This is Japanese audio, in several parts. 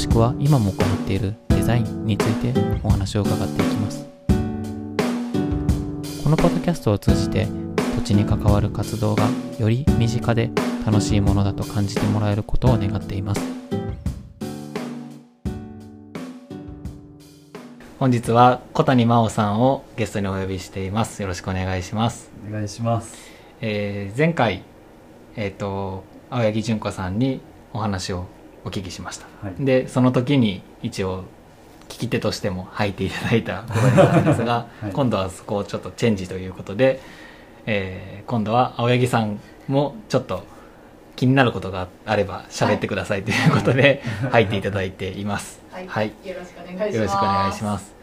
しくは今も行っているデザインについてお話を伺っていきます。このポッドキャストを通じて土地に関わる活動がより身近で楽しいものだと感じてもらえることを願っています。本日は小谷真央さんをゲストにお呼びしています。よろしくお願いします。お願いします。えー前回えっ、と青柳純子さんにお話をお聞きしましたはい。でその時に一応聞き手としても入っていただいたことになるんですが、はい今度はそこをちょっとチェンジということで、えー今度は青柳さんもちょっと気になることがあれば喋ってくださいということで入っていただいています。はい、はいよろしくお願いします。よろしくお願いします。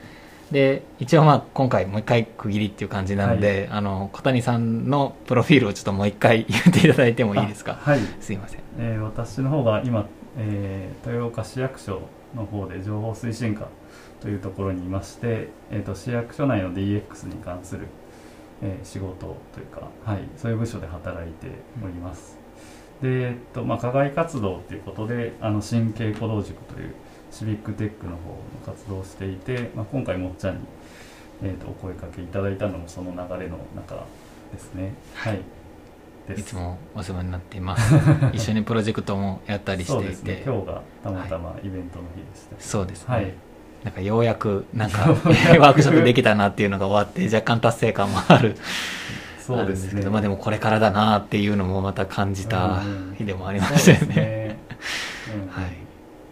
で一応まあ今回もう一回区切りっていう感じなので、あの小谷さんのプロフィールをちょっともう一回言っていただいてもいいですか？あはい。すいませんえー私の方が今、えー豊岡市役所の方で情報推進課というところにいまして、えー、と市役所内の DX に関する、えー仕事というか、はい、そういう部署で働いております。で、えっとまあ、課外活動ということであの神経鼓動塾というシビックテックの方の活動をしていて、まあ、今回もっちゃんに、えー、とお声かけいただいたのもその流れの中ですね。はい、いつもお世話になっています。一緒にプロジェクトもやったりしていそうですね。て今日がたまたまイベントの日でした、そうですね、はい。なんかようやくなんか ワークショップできたなっていうのが終わって若干達成感もある。そうですね。あるんけどまあでもこれからだなっていうのもまた感じたうん日でもありましたよね。はい。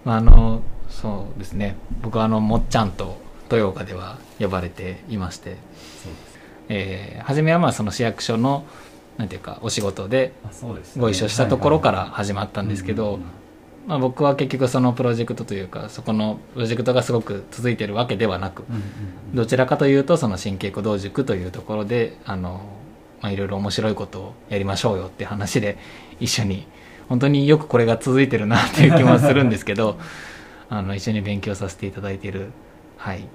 まああのそうですね。僕はあのもっちゃんと豊岡では呼ばれていまして、えー初めはまあその市役所のなんていうかお仕事でご一緒したところから始まったんですけどまあ僕は結局そのプロジェクトというかそこのプロジェクトがすごく続いてるわけではなく、どちらかというとその神経鼓動塾というところであの、まあ、いろいろ面白いことをやりましょうよって話で一緒に本当によくこれが続いてるなっていう気もするんですけど あの一緒に勉強させていただいている、はい、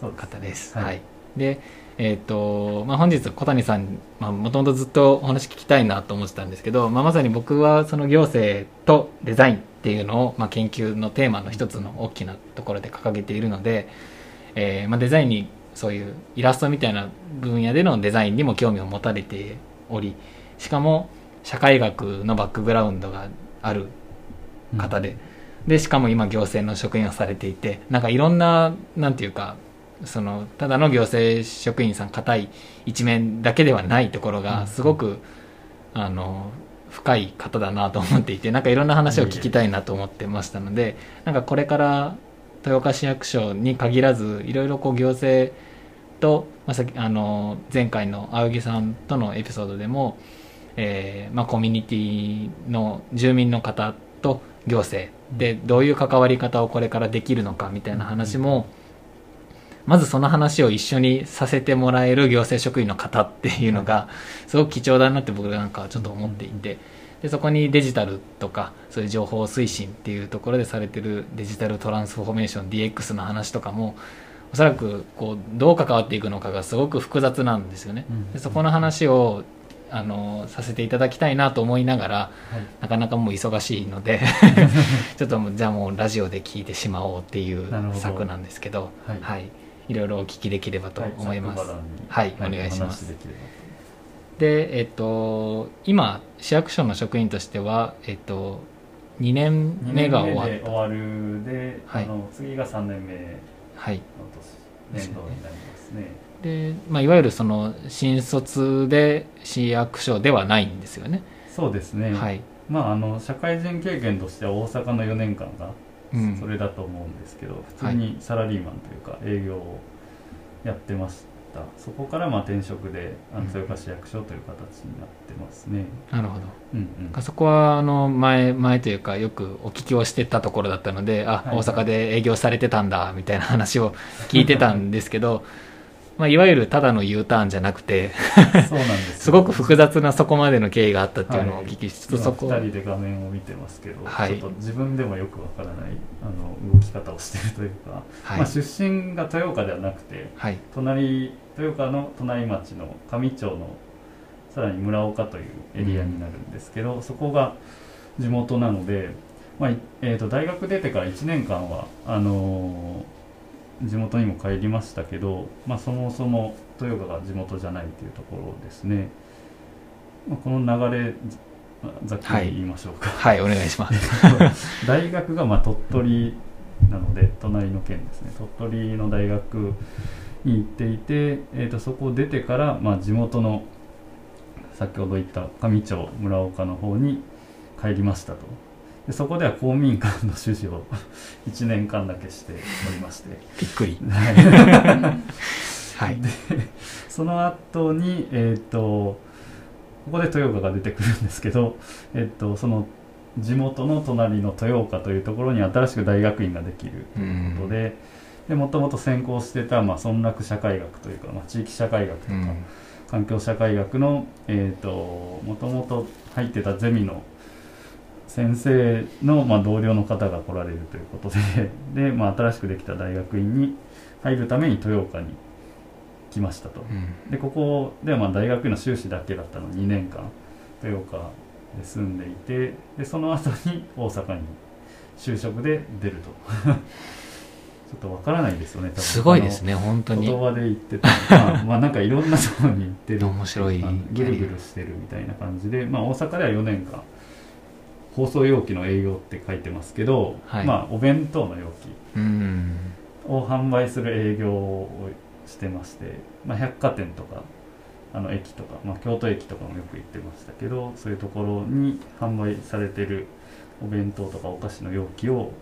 そう方です。はい。はい、でえっ、と、まあ、本日小谷さんもともとずっとお話聞きたいなと思ってたんですけど、まあ、まさに僕はその行政とデザインっていうのを、まあ、研究のテーマの一つの大きなところで掲げているので、えーまあ、デザインにそういうイラストみたいな分野でのデザインにも興味を持たれておりしかも社会学のバックグラウンドがある方で、でしかも今行政の職員をされていてなんかいろんななんていうかそのただの行政職員さん硬い一面だけではないところうんがすごく、あの深い方だなと思っていてなんかいろんな話を聞きたいなと思ってましたのでなんかこれから豊岡市役所に限らずいろいろこう行政と、まあ、さあの前回の青柳さんとのエピソードでも、えーまあ、コミュニティの住民の方と行政でどういう関わり方をこれからできるのかみたいな話も、まずその話を一緒にさせてもらえる行政職員の方っていうのがすごく貴重だなって僕なんかはちょっと思っていてでそこにデジタルとかそういう情報推進っていうところでされてるデジタルトランスフォーメーション DX の話とかもおそらくこうどう関わっていくのかがすごく複雑なんですよね。うんでそこの話をあのさせていただきたいなと思いながらはい。なかなかもう忙しいので ちょっともうじゃあもうラジオで聞いてしまおうっていう策なんですけどはい。はい、いろいろお聞きできればと思います。はいお願いします。でえっと、今市役所の職員としては、えっと、2年と目が終わっ終わるで、はい。あの次が3年目のはい。年年度になりますね。で、まあ、いわゆるその新卒で市役所ではないんですよね。そうですね、はい。まああの社会人経験としては大阪の4年間がうんそれだと思うんですけど、普通にサラリーマンというか営業をやってました。そこからまあ転職で豊岡市役所という形になってますね、なるほど。うんうん。あそこはあの前前というかよくお聞きをしてたところだったのであ、はい。大阪で営業されてたんだみたいな話を聞いてたんですけどまあ、いわゆるただの U ターンじゃなくてそうなんですよすごく複雑なそこまでの経緯があったっていうのをお聞きしつつ、今そこ。2人で画面を見てますけど、はい。ちょっと自分でもよくわからないあの動き方をしているというか、はい、まあ、出身が豊岡ではなくてはい。隣豊岡の隣町の上町のさらに村岡というエリアになるんですけど、そこが地元なので、まあいえー、と大学出てから1年間はあのー地元にも帰りましたけど、まあ、そもそも豊岡が地元じゃないというところですね、まあ、この流れざざっくり言いましょうか、はいお願いします。大学がまあ鳥取なので隣の県ですね。鳥取の大学に行っていて、えー、とそこを出てから、まあ、地元の先ほど言った上町村岡の方に帰りましたとでそこでは公民館の主事を 1年間だけしておりまして。びっくり。はい。はい。でその後にえっ、とここで豊岡が出てくるんですけど、えっとその地元の隣の豊岡というところに新しく大学院ができるということででもともと専攻してた、まあ、村落社会学というか、まあ、地域社会学とか、うん。環境社会学の、えー、ともともと入ってたゼミの先生の、まあ、同僚の方が来られるということで で、まあ、新しくできた大学院に入るために豊岡に来ましたと。うん。でここではまあ大学院の修士だけだったの2年間豊岡で住んでいてでその後に大阪に就職で出ると。ちょっとわからないですよね多分。すごいですね本当に。言葉で言ってたまあ まあなんかいろんなところに行ってる。面白いぐるぐるしてるみたいな感じで、まあ、大阪では4年間放送容器の営業って書いてますけど、はい。まあお弁当の容うん。器を販売する営業をしてまして、まあ、百貨店とかあの駅とか、まあ、京都駅とかもよく行ってましたけどそういうところに販売されてるお弁当とかお菓子の容器を、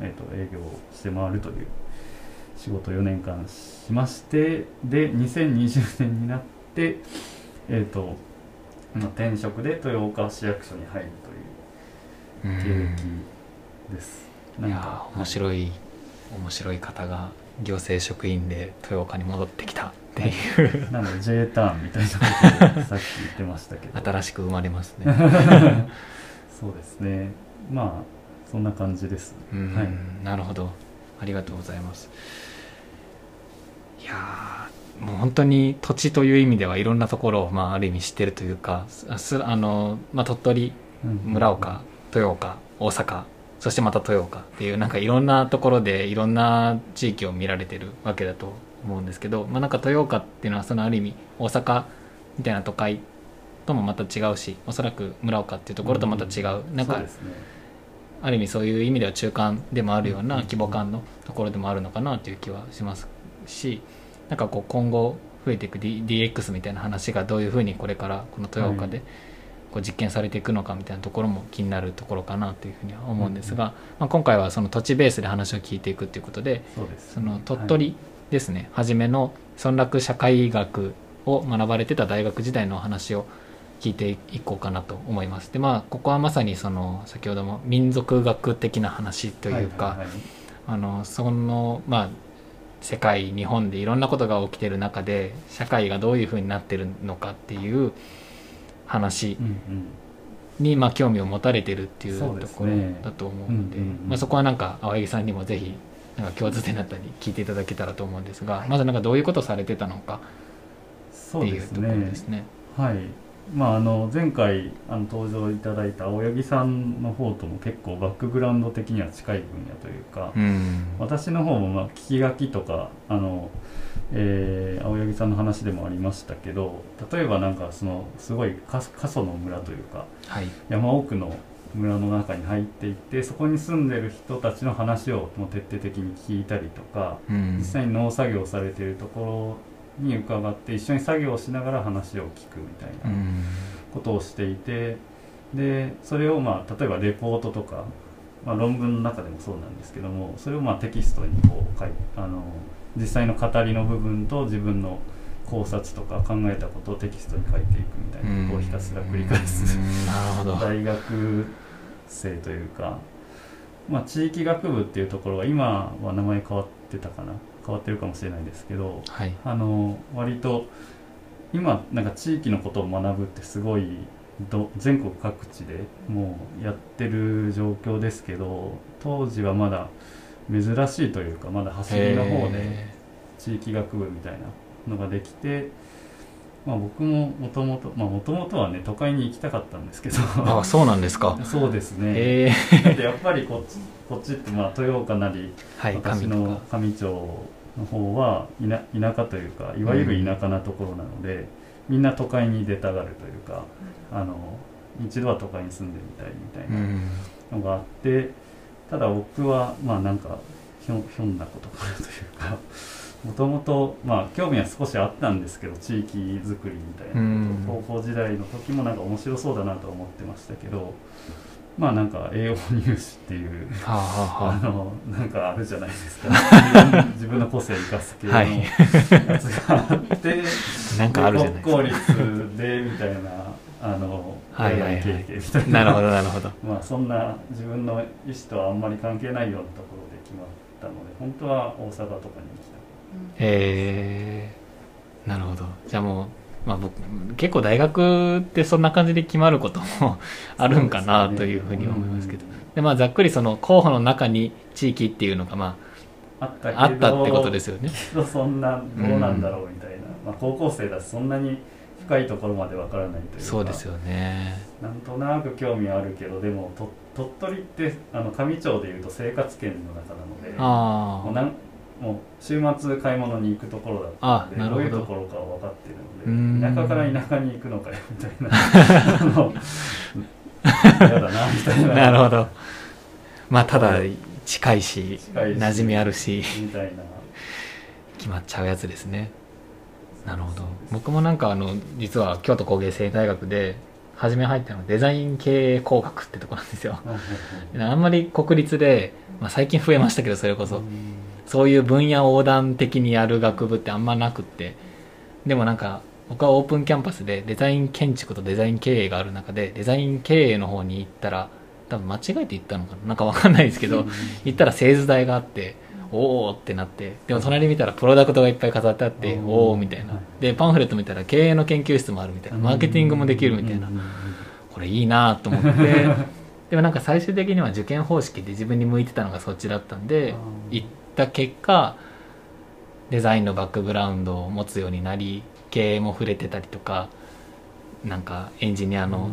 えー、と営業して回るという仕事を4年間しましてで2020年になってえっ、とまあ転職で豊岡市役所に入るという経歴です。いやー面い。白い。面白い方が行政職員で豊岡に戻ってきたっていう。なので J ターンみたいなことをさっき言ってましたけど。新しく生まれますね。そうですね。まあそんな感じです。うん、はい。なるほど。ありがとうございます。いやーもう本当に土地という意味ではいろんなところを、まあ、ある意味知ってるというかあの、まあ、鳥取うん。村岡豊岡大阪そしてまた豊岡っていうなんかいろんなところでいろんな地域を見られてるわけだと思うんですけど、まあ、なんか豊岡っていうのはそのある意味大阪みたいな都会ともまた違うしおそらく村岡っていうところとまた違う、なんかそうですね。ある意味そういう意味では中間でもあるようなうん規模感のところでもあるのかなという気はしますしなんかこう今後増えていく D- DX みたいな話がどういうふうにこれからこの豊岡ではこう実験されていくのかみたいなところも気になるところかなというふうには思うんですが、まあ、今回はその土地ベースで話を聞いていくということでその鳥取ですね、初めの村落社会学を学ばれてた大学時代のお話を聞いていこうかなと思います。でまあここはまさにその先ほども民族学的な話というか、はいはいはい。あのそのまあ世界日本でいろんなことが起きてる中で社会がどういうふうになってるのかっていう話に、まあ、興味を持たれてるっていうところねだと思うので、うんうんうん。まあ、そこはなんか青柳さんにもぜひなんか共通点だったり聞いていただけたらと思うんですが、まずなんかどういうことされてたのかそうですっていうところね。ですね。はい。まああの前回あの登場いただいた青柳さんの方とも結構バックグラウンド的には近い分野というか、うん。私の方もまあ聞き書きとかあの、えー青柳さんの話でもありましたけど例えばなんかそのすごい過過疎の村というかはい。山奥の村の中に入っていってそこに住んでる人たちの話をもう徹底的に聞いたりとかうん。実際に農作業されているところに伺って一緒に作業をしながら話を聞くみたいうなん。ことをしていてでそれをまあ例えばレポートとか、まあ、論文の中でもそうなんですけどもそれをまあテキストにこう書いあの実際の語りの部分と自分の考察とか考えたことをテキストに書いていくみたいなことをひたすら繰り返す。大学生というか、まあ、地域学部っていうところが今は名前変わってたかな変わってるかもしれないですけどはい。あの割と今なんか地域のことを学ぶってすごいど全国各地でもうやってる状況ですけど当時はまだ珍しいというかまだ走りの方でへ地域学部みたいなのができて、まあ、僕ももともともともとはね都会に行きたかったんですけど。ーあそうなんですか。そうですね。へえだってやっぱりこっちこっちってまあ豊岡なりはい私のか。上町の方は田田舎というかいわゆる田舎なところなので、みんな都会に出たがるというかあの一度は都会に住んでみたいみたいうん。なのがあって、ただ僕はまあなんかひょひょんなことからというかもともとまあ興味は少しあったんですけど地域づくりみたいなうん。こと高校時代の時もなんか面白そうだなと思ってましたけどまあなんか栄養入試っていうはあはあはあ。のなんかあるじゃないですか。自分の個性を生かす系のはい。やつがあって、あなんかあるじゃない国公立でみたいなあのはいはいはい。経験みたいな。なるほどなるほど。まあそんな自分の意思とはあんまり関係ないようなところで決まったので本当は大阪とかに行きたへえなるほど。じゃあもうまあ僕結構大学ってそんな感じで決まることもあるんかなというふうに思いますけど。うん。でまあざっくりその候補の中に地域っていうのがまあああったってことですよね。けどそんなどうなんだろうみたいな、まあ、高校生だしそんなに深いところまでわからないというか。そうですよね。なんとなく興味はあるけどでもと鳥取ってあの上町でいうと生活圏の中なのでもうあなんもう週末買い物に行くところだったのであなるほど。どういうところかは分かってるんので田舎から田舎に行くのかよみたいな。あの嫌だなみたいあな。なるほど。まあただ近いし馴染みあるし。みたいな。決まっちゃうやつですね。なるほど。僕もなんかあの実は京都工芸生大学で初め入ったのはデザイン経営工学ってとこなんですよ。あんまり国立で、まあ、最近増えましたけどそれこそそういう分野横断的にやる学部ってあんまなくって。でもなんか僕はオープンキャンパスでデザイン建築とデザイン経営がある中でデザイン経営の方に行ったら多分間違えて行ったのかな。なんかわかんないですけど行ったら製図台があっておおってなってでも隣見たらプロダクトがいっぱい飾ってあってうん。おおみたいな。でパンフレット見たら経営の研究室もあるみたいな。マーケティングもできるみたいな。これいいなと思って。でもなんか最終的には受験方式で自分に向いてたのがそっちだったんで行った結果デザインのバックグラウンドを持つようになり経営も触れてたりとかなんかエンジニアの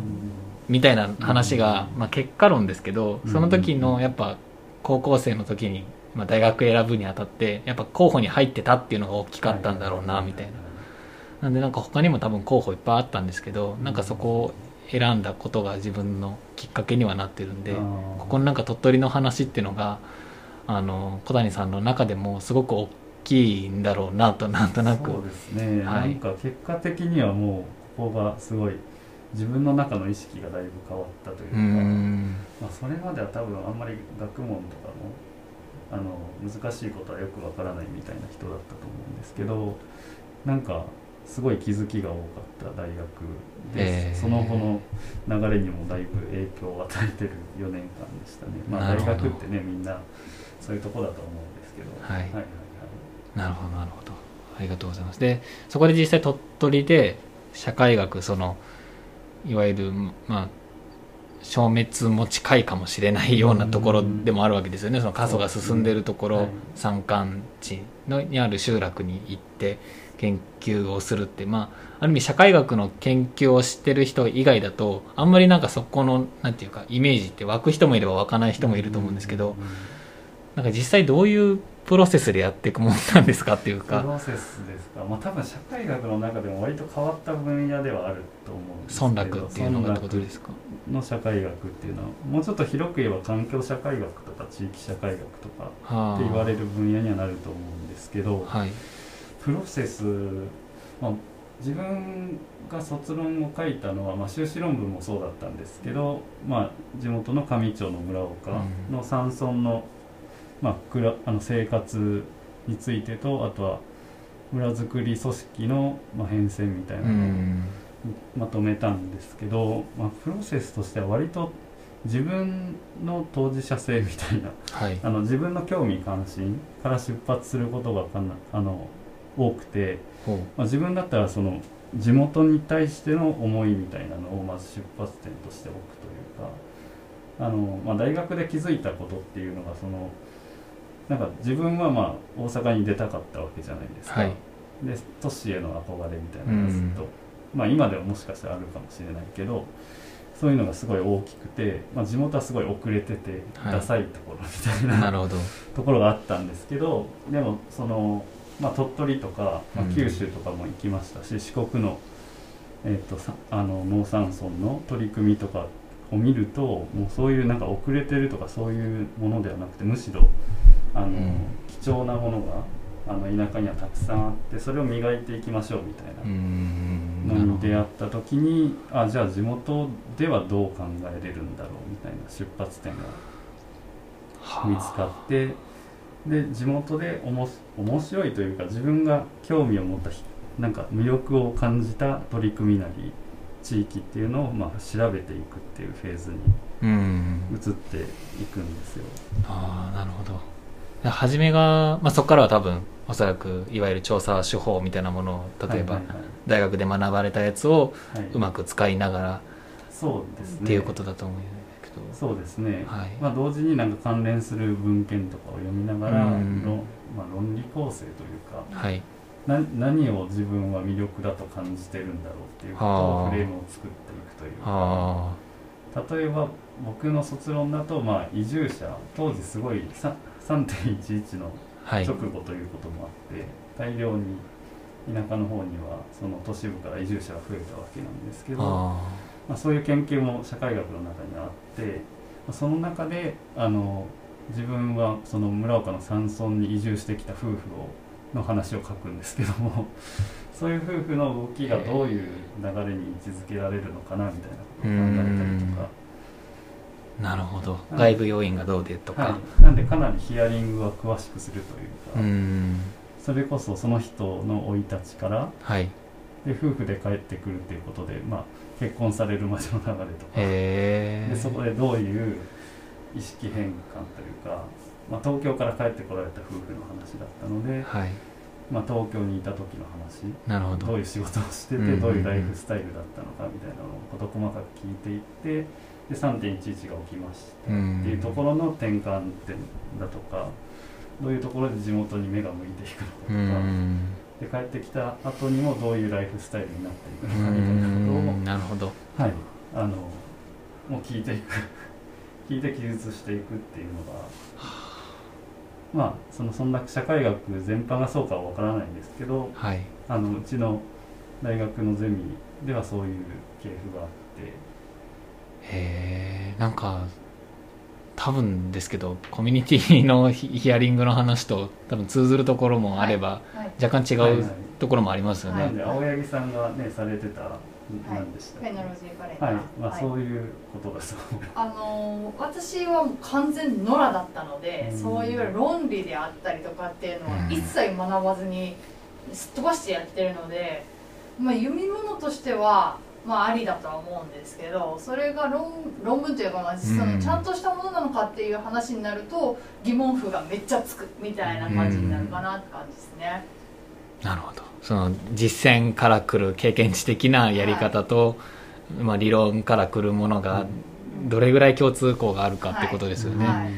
みたいな話が、まあ、結果論ですけどその時のやっぱ高校生の時に、まあ、大学選ぶにあたってやっぱ候補に入ってたっていうのが大きかったんだろうなみたいな。なんでなんか他にも多分候補いっぱいあったんですけどなんかそこを選んだことが自分のきっかけにはなってるんでここのなんか鳥取の話っていうのがあの小谷さんの中でもすごく大きいんだろうなとなんとなく。そうですね、はい。なんか結果的にはもうここがすごい自分の中の意識がだいぶ変わったといううか、ん。まあ、それまでは多分あんまり学問とかもあの難しいことはよくわからないみたいな人だったと思うんですけどなんかすごい気づきが多かった大学でえーす、その後の流れにもだいぶ影響を与えてる4年間でしたね、まあ、大学ってねみんなそういうとこだと思うんですけど。はい。はいはいなるほどなるほど。ありがとうございます。でそこで実際鳥取で社会学そのいわゆるまあ消滅も近いかもしれないようなところでもあるわけですよね。その過疎が進んでるところ、はい。山間地のにある集落に行って研究をするってまあある意味社会学の研究をしてる人以外だとあんまりなんかそこのなんていうかイメージって湧く人もいれば湧かない人もいると思うんですけど、なんか実際どういうプロセスでやっていくもんなんですかっていうプかロセスですか、まあ、多分社会学の中でも割と変わった分野ではあると思うんですけど村落っていうのがってことですか。の社会学っていうのはもうちょっと広く言えば環境社会学とか地域社会学とかはって言われる分野にはなると思うんですけど、はい。プロセス、まあ、自分が卒論を書いたのは、まあ、修士論文もそうだったんですけど、まあ、地元の上町の村岡の山村の,、まあ、くらあの生活についてとあとは村づくり組織の、まあ、変遷みたいうなのをんまとめたんですけど、まあ、プロセスとしては割と自分の当事者性みたいなはい。あの自分の興味関心から出発することがかなあの多くて、まあ、自分だったらその地元に対しての思いみたいなのをまず出発点としておくというかあの、まあ、大学で気づいたことっていうのがそのなんか自分はまあ大阪に出たかったわけじゃないですか、はい。で都市への憧れみたいなのがずっと、まあ今ではもしかしたらあるかもしれないけどそういうのがすごい大きくて、まあ、地元はすごい遅れてて、はい。ダサいところみたいなところがあったんですけどでもその、まあ、鳥取とか、まあうん。九州とかも行きましたし、四国の,、えっとさあの農山村の取り組みとかを見るともうそういうなんか遅れてるとかそういうものではなくてむしろあの、ん。貴重なものがあの田舎にはたくさんあってそれを磨いていきましょうみたいなのに出会った時にあじゃあ地元ではどう考えれるんだろうみたいな出発点がはあ。見つかってで地元でおもし面白いというか自分が興味を持ったひなんか魅力を感じた取り組みなり地域っていうのをまあ調べていくっていうフェーズにうん。移っていくんですよ。ああなるほど初めが、まあ、そこからは多分おそらくいわゆる調査手法みたいなものを例えば大学で学ばれたやつをはい。うまく使いながらそうですね。っていうことだと思うんだけど、そうですね、はい。まあ、同時になんか関連する文献とかを読みながらうん。論,、まあ、論理構成というかはい。な何を自分は魅力だと感じてるんだろうっていうことはあ。をフレームを作っていくというか。あ。例えば僕の卒論だと、まあ、移住者当時すごいさ3.11の直後ということもあって、大量に田舎の方にはその都市部から移住者が増えたわけなんですけどあまあ、そういう研究も社会学の中にあってまあその中であの自分はその村岡の山村に移住してきた夫婦をの話を書くんですけども そういう夫婦の動きがどういう流れに位置づけられるのかなみたいなことを考えたりとか、あなるほど。はい外部要因がどうでとか、はい、なんでかなりヒアリングは詳しくするといううか、ん。それこそその人の生い立ちからはい。で夫婦で帰ってくるということで、まあ、結婚されるまでの流れとか。でそこでどういう意識変換というか、まあ、東京から帰ってこられた夫婦の話だったので、はい。まあ、東京にいた時の話。なるほど。どういう仕事をしてて、うん。どういうライフスタイルだったのかみたいなのを事細かく聞いていってで3.11が起きました。うん。っていうところの転換点だとかどういうところで地元に目が向いていくうのかとか、ん。で帰ってきた後にもどういうライフスタイルになっていくうのかみたいなことをん。なるほど。はい、あのもう聞いていく 聞いて記述していくっていうのがまあそのそんな社会学全般がそうかは分からないんですけどはい。あのうちの大学のゼミではそういう系譜があってへえんか多分ですけどコミュニティのヒヒアリングの話と多分通ずるところもあれば、はい若干違はいうはいところもありますよね、なんで青柳さんがねされてた何でしたっけ？フェノロジーバレーはい、まあ、はいそういうことだそうあのー私は完全野良だったので、うん。そういう論理であったりとかっていうのはうん。一切学ばずにすっ飛ばしてやってるので、まあ、読み物としては、まあ、ありだとは思うんですけどそれが論論文というか、まあ、そうん。のちゃんとしたものなのかっていう話になると疑問符がめっちゃつくみたいな感じになるかなって感じですね。なるほど。その実践から来る経験値的なやり方と、まあ、理論から来るものがどれぐらい共通項があるかってことですよね、はい。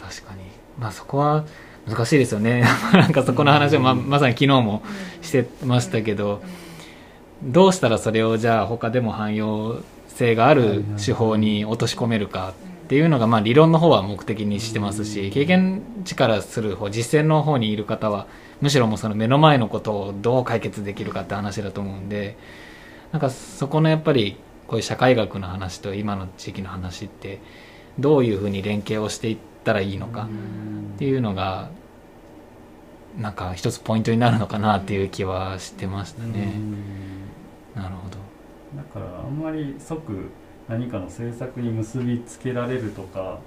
確かに。まあそこは難しいですよね。なんかそこの話をままさに昨日もしてましたけど、どうしたらそれをじゃあ他でも汎用性がある手法に落とし込めるかっていうのがまあ理論の方は目的にしてますし経験値からする方実践の方にいる方はむしろもうその目の前のことをどう解決できるかって話だと思うんでなんかそこのやっぱりこういう社会学の話と今の地域の話ってどういうふうに連携をしていったらいいのかっていうのがなんか一つポイントになるのかなっていう気はしてましたね。なるほど。だからあんまり即何かの政策に結びつけられるとか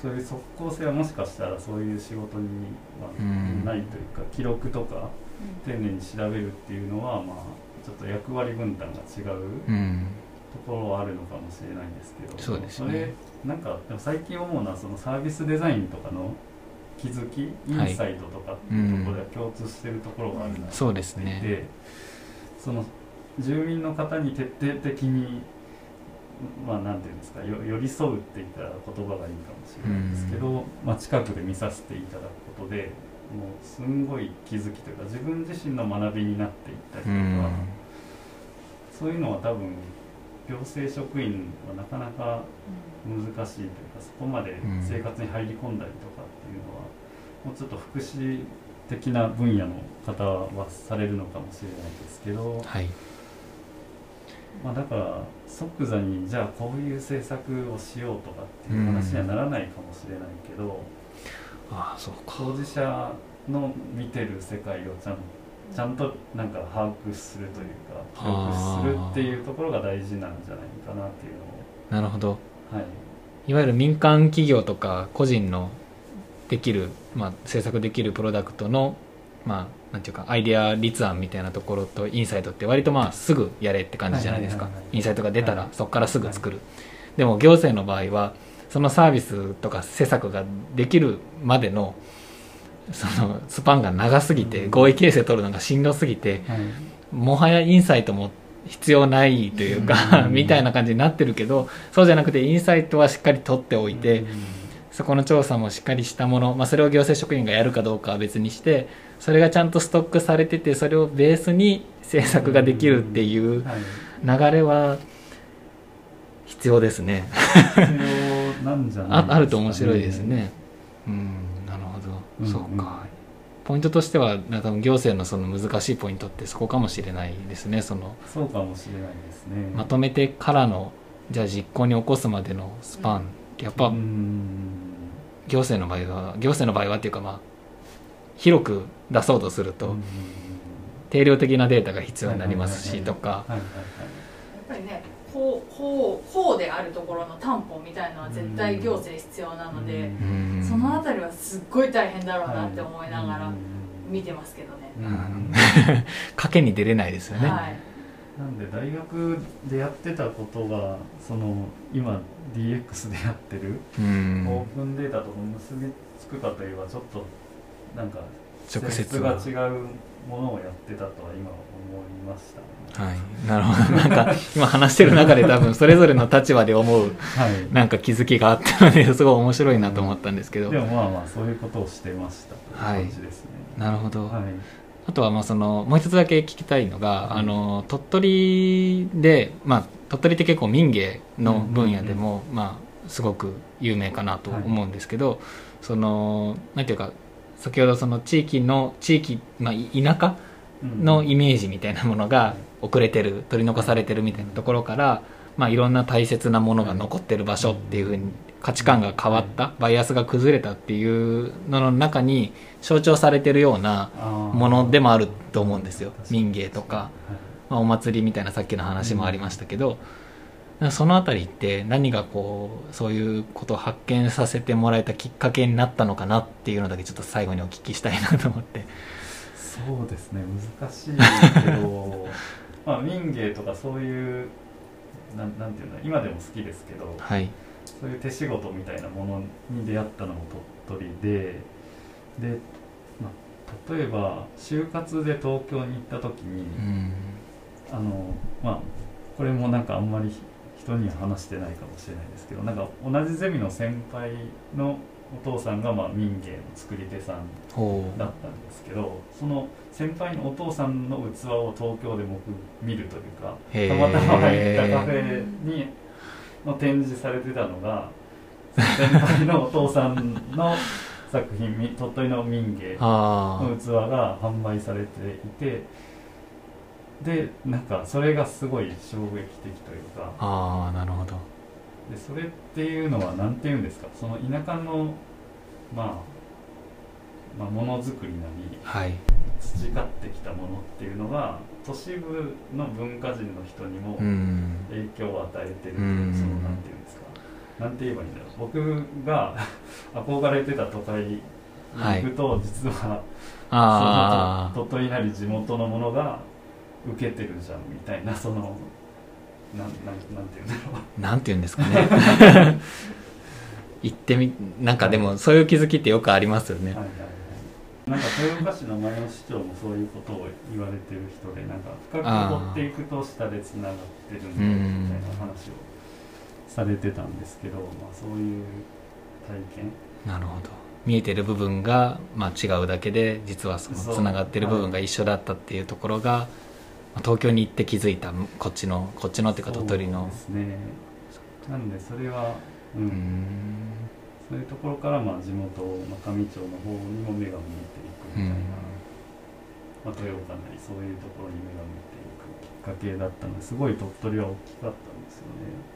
そういう即効性はもしかしたらそういう仕事にはうんないというか記録とか丁寧に調べるっていうのはまあちょっと役割分担が違ううん。ころはあるのかもしれないんですけどそうですね。れなんかでも最近思うのはそのサービスデザインとかの気づきインサイトとかっていうところでは共通してるところがあるなとそうです思っていて、ねその住民の方に徹底的にまあなんていうんですかよ寄り添うって言ったら言葉がいいかもしれないんですけど、まあ、近くで見させていただくことでもうすんごい気づきというか自分自身の学びになっていったりとか、うん。そういうのは多分行政職員はなかなか難しいというかそこまで生活に入り込んだりとかっていうのは、もうちょっと福祉的な分野の方はされるのかもしれないですけど、はいまあ、だから即座にじゃあこういう政策をしようとかっていう話にはならないかもしれないけど、ああそうか。当事者の見てる世界をちゃんちゃんとなんか把握するというか記録するっていうところが大事なんじゃないかなっていうのを。なるほど。はい。いわゆる民間企業とか個人のできる、まあ、制作できるプロダクトの、まあ、なんていうかアイデア立案みたいなところとインサイトって割とまあすぐやれって感じじゃないですか。インサイトが出たらはい。そこからすぐ作る、でも行政の場合はそのサービスとか施策ができるまでのそのスパンが長すぎてうん。合意形成取るのがしんどすぎてはい。もはやインサイトも必要ないというか、うん。みたいな感じになってるけどそうじゃなくてインサイトはしっかり取っておいて、うん。そこの調査もしっかりしたもの、まあ、それを行政職員がやるかどうかは別にしてそれがちゃんとストックされててそれをベースに政策ができるっていうはい。流れは必要ですね。ああると面白いですね。うんなるほど、うん。そうか。ポイントとしては多分行政のその難しいポイントってそこかもしれないですね。そのそうかもしれないですね。まとめてからのじゃあ実行に起こすまでのスパン。やっぱうん。行政の場合は行政の場合はっていうかまあ広く出そうとすると、うん。定量的なデータが必要になりますしとか。やっぱりね法法法であるところの担保みたいのは絶対行政必要なので、うん。そのあたりはすっごい大変だろうなって思いながらうん。見てますけどね、賭けに出れないですよね、はい。なんで大学でやってたことがその今 DX でやってるうん。オープンデータと結びつくかといえばちょっとなんか直接が違うものをやってたとは今思いましたね。はい。なるほど。なんか今話してる中で多分それぞれの立場で思うはい。なんか気づきがあったのですごい面白いなと思ったんですけど。でもまあまあそういうことをしてましたという感じですね。なるほど、はい。あとはまあそのもう一つだけ聞きたいのが、はい。あの鳥取で、まあ、鳥取って結構民芸の分野でも、まあ、すごく有名かなと思うんですけど、そのなんていうか先ほどその地域の地域、まあ、い田舎うん。のイメージみたいなものが遅れてる取り残されてるみたいなところから、まあ、いろんな大切なものが残ってる場所っていうふうに価値観が変わったバイアスが崩れたっていうのの中に象徴されてるようなものでもあると思うんですよ。民芸とか、まあ、お祭りみたいなさっきの話もありましたけど、そのあたりって何がこうそういうことを発見させてもらえたきっかけになったのかなっていうのだけちょっと最後にお聞きしたいなと思って。そうですね難しいけど まあ民芸とかそういうなんなんていうの今でも好きですけどはい。そういう手仕事みたいなものに出会ったのも鳥取でで、まあ、例えば就活で東京に行った時に、うん。あのまあこれもなんかあんまり人には話してないかもしれないですけどなんか同じゼミの先輩のお父さんがまあ民芸の作り手さんだったんですけどその先輩のお父さんの器を東京で僕見るというかたまたま入ったカフェにの展示されてたのが先輩のお父さんの作品み鳥取の民芸あの器が販売されていてでなんかそれがすごい衝撃的というか。あああなるほど。でそれっていうのは何て言うんですか？その田舎のまあまあものづくりなりはい。培ってきたものっていうのが都市部の文化人の人にもうん。影響を与えてる、うん。そのなんていうんですか？なんて言えばいいんだろう。僕が 憧れてた都会に行くと、実はあその鳥取なり地元のものが受けてるじゃんみたいな そのなんなんなんていうんだろう。なんて言うんですかね。行ってみなんかでもそういう気づきってよくありますよね、はいはいはい。なんか豊岡市の前の市長もそういうことを言われてる人でなんか深く掘っていくと下でつながってるんだみたいな話をされてたんですけど、まあ、そういう体験。なるほど。見えてる部分が、まあ、違うだけで実はそのつながってる部分が一緒だったっていうところが、まあ東京に行って気づいたこっちのこっちのっていうか鳥取のですね。なんでそれは、ううん。んそういうところからまあ地元真上町の方にも目が向いていくみたいな、うん。まあ、豊岡なりそういうところに目が向いていくきっかけだったのですごい鳥取は大きかったんですよね。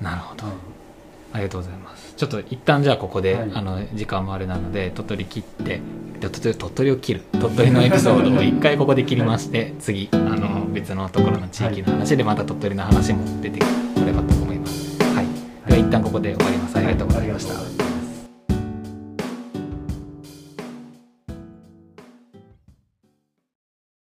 なるほどはいありがとうございます。ちょっと一旦じゃあここで、はい。あの時間もあれなので鳥取切ってで鳥取鳥取を切る。鳥取のエピソードを一回ここで切りまして次あの別のところの地域の話でまた鳥取の話も出てこればと思います。はい。では一旦ここで終わります。ありがとうございました